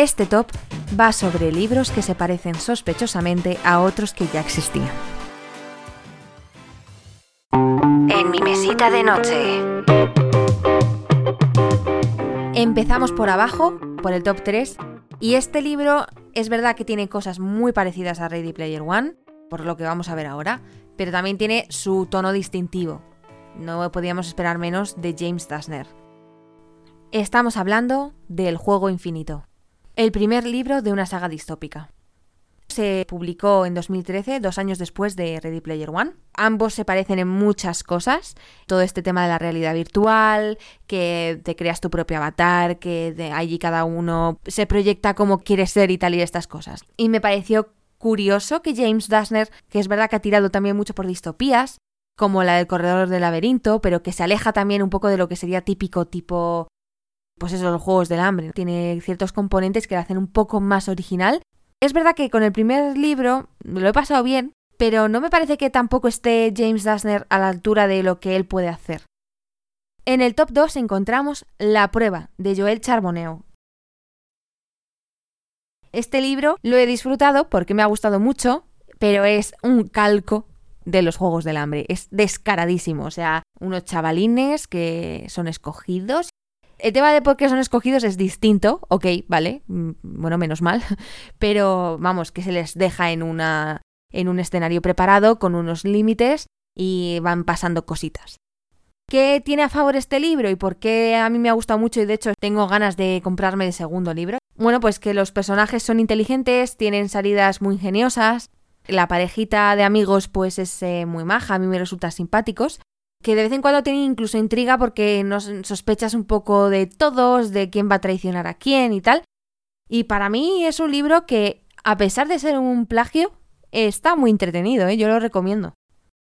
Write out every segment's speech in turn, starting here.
Este top va sobre libros que se parecen sospechosamente a otros que ya existían. En mi mesita de noche. Empezamos por abajo, por el top 3, y este libro es verdad que tiene cosas muy parecidas a Ready Player One, por lo que vamos a ver ahora, pero también tiene su tono distintivo. No podíamos esperar menos de James Dashner. Estamos hablando del Juego Infinito, el primer libro de una saga distópica. Se publicó en 2013, dos años después de Ready Player One. Ambos se parecen en muchas cosas. Todo este tema de la realidad virtual, que te creas tu propio avatar, que de allí cada uno se proyecta como quiere ser y tal y estas cosas. Y me pareció curioso que James Dashner, que es verdad que ha tirado también mucho por distopías, como la del corredor del laberinto, pero que se aleja también un poco de lo que sería típico tipo pues eso, los juegos del hambre. Tiene ciertos componentes que lo hacen un poco más original. Es verdad que con el primer libro lo he pasado bien, pero no me parece que tampoco esté James Dashner a la altura de lo que él puede hacer. En el top 2 encontramos La prueba de Joel Charbonneau. Este libro lo he disfrutado porque me ha gustado mucho, pero es un calco de los Juegos del Hambre. Es descaradísimo. O sea, unos chavalines que son escogidos el tema de por qué son escogidos es distinto, ok, vale, mm, bueno, menos mal, pero vamos, que se les deja en, una, en un escenario preparado con unos límites y van pasando cositas. ¿Qué tiene a favor este libro y por qué a mí me ha gustado mucho y de hecho tengo ganas de comprarme el segundo libro? Bueno, pues que los personajes son inteligentes, tienen salidas muy ingeniosas, la parejita de amigos pues es eh, muy maja, a mí me resulta simpáticos que de vez en cuando tiene incluso intriga porque nos sospechas un poco de todos, de quién va a traicionar a quién y tal. Y para mí es un libro que, a pesar de ser un plagio, está muy entretenido, ¿eh? yo lo recomiendo.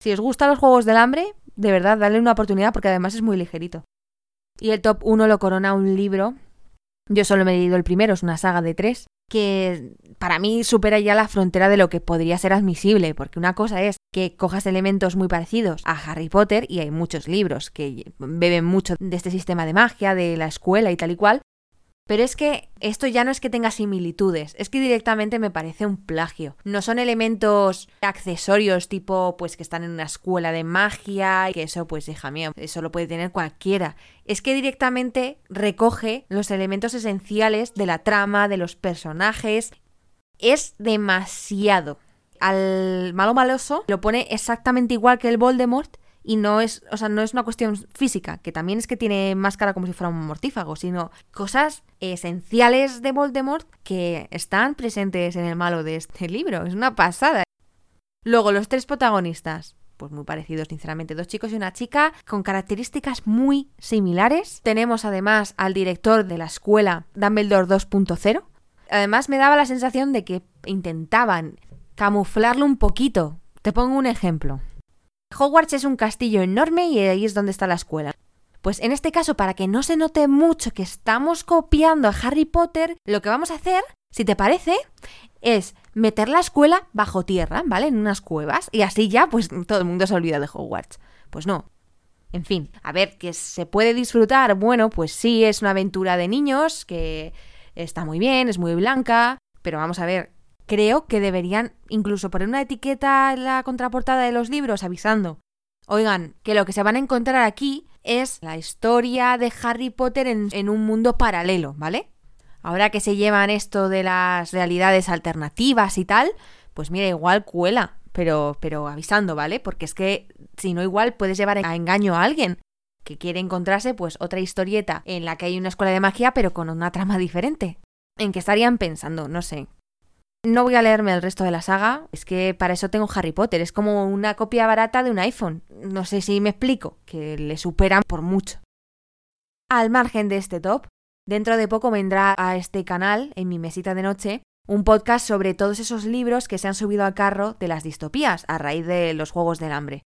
Si os gustan los juegos del hambre, de verdad, dale una oportunidad porque además es muy ligerito. Y el top 1 lo corona un libro. Yo solo me he leído el primero, es una saga de tres, que para mí supera ya la frontera de lo que podría ser admisible, porque una cosa es que cojas elementos muy parecidos a Harry Potter, y hay muchos libros que beben mucho de este sistema de magia, de la escuela y tal y cual, pero es que esto ya no es que tenga similitudes, es que directamente me parece un plagio. No son elementos accesorios tipo pues que están en una escuela de magia y que eso pues hija mía, eso lo puede tener cualquiera. Es que directamente recoge los elementos esenciales de la trama, de los personajes. Es demasiado. Al malo maloso lo pone exactamente igual que el Voldemort y no es, o sea, no es una cuestión física, que también es que tiene máscara como si fuera un mortífago, sino cosas esenciales de Voldemort que están presentes en el malo de este libro. Es una pasada. Luego, los tres protagonistas. Pues muy parecidos, sinceramente. Dos chicos y una chica con características muy similares. Tenemos además al director de la escuela Dumbledore 2.0. Además, me daba la sensación de que intentaban camuflarlo un poquito. Te pongo un ejemplo. Hogwarts es un castillo enorme y ahí es donde está la escuela. Pues en este caso, para que no se note mucho que estamos copiando a Harry Potter, lo que vamos a hacer, si te parece, es meter la escuela bajo tierra, ¿vale? En unas cuevas. Y así ya, pues todo el mundo se olvida de Hogwarts. Pues no. En fin, a ver, que se puede disfrutar. Bueno, pues sí, es una aventura de niños que está muy bien, es muy blanca. Pero vamos a ver, creo que deberían incluso poner una etiqueta en la contraportada de los libros avisando. Oigan, que lo que se van a encontrar aquí es la historia de Harry Potter en, un mundo paralelo, ¿vale? Ahora que se llevan esto de las realidades alternativas y tal, pues mira, igual cuela, pero, pero avisando, ¿vale? Porque es que si no igual puedes llevar a engaño a alguien que quiere encontrarse pues otra historieta en la que hay una escuela de magia pero con una trama diferente. ¿En qué estarían pensando? No sé. No voy a leerme el resto de la saga, es que para eso tengo Harry Potter, es como una copia barata de un iPhone. No sé si me explico, que le superan por mucho. Al margen de este top, dentro de poco vendrá a este canal, en mi mesita de noche, un podcast sobre todos esos libros que se han subido al carro de las distopías a raíz de los Juegos del Hambre.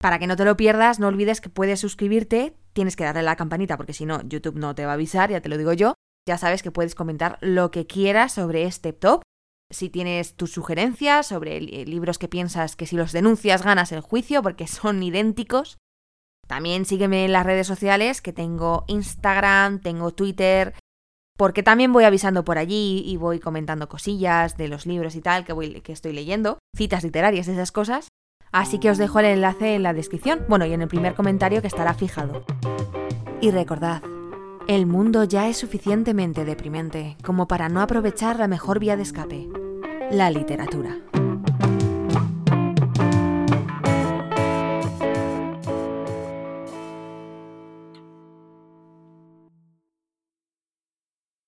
Para que no te lo pierdas, no olvides que puedes suscribirte, tienes que darle la campanita porque si no, YouTube no te va a avisar, ya te lo digo yo. Ya sabes que puedes comentar lo que quieras sobre este top si tienes tus sugerencias sobre libros que piensas que si los denuncias ganas el juicio porque son idénticos. También sígueme en las redes sociales que tengo Instagram, tengo Twitter, porque también voy avisando por allí y voy comentando cosillas de los libros y tal que, voy, que estoy leyendo, citas literarias, esas cosas. Así que os dejo el enlace en la descripción, bueno, y en el primer comentario que estará fijado. Y recordad, el mundo ya es suficientemente deprimente como para no aprovechar la mejor vía de escape, la literatura.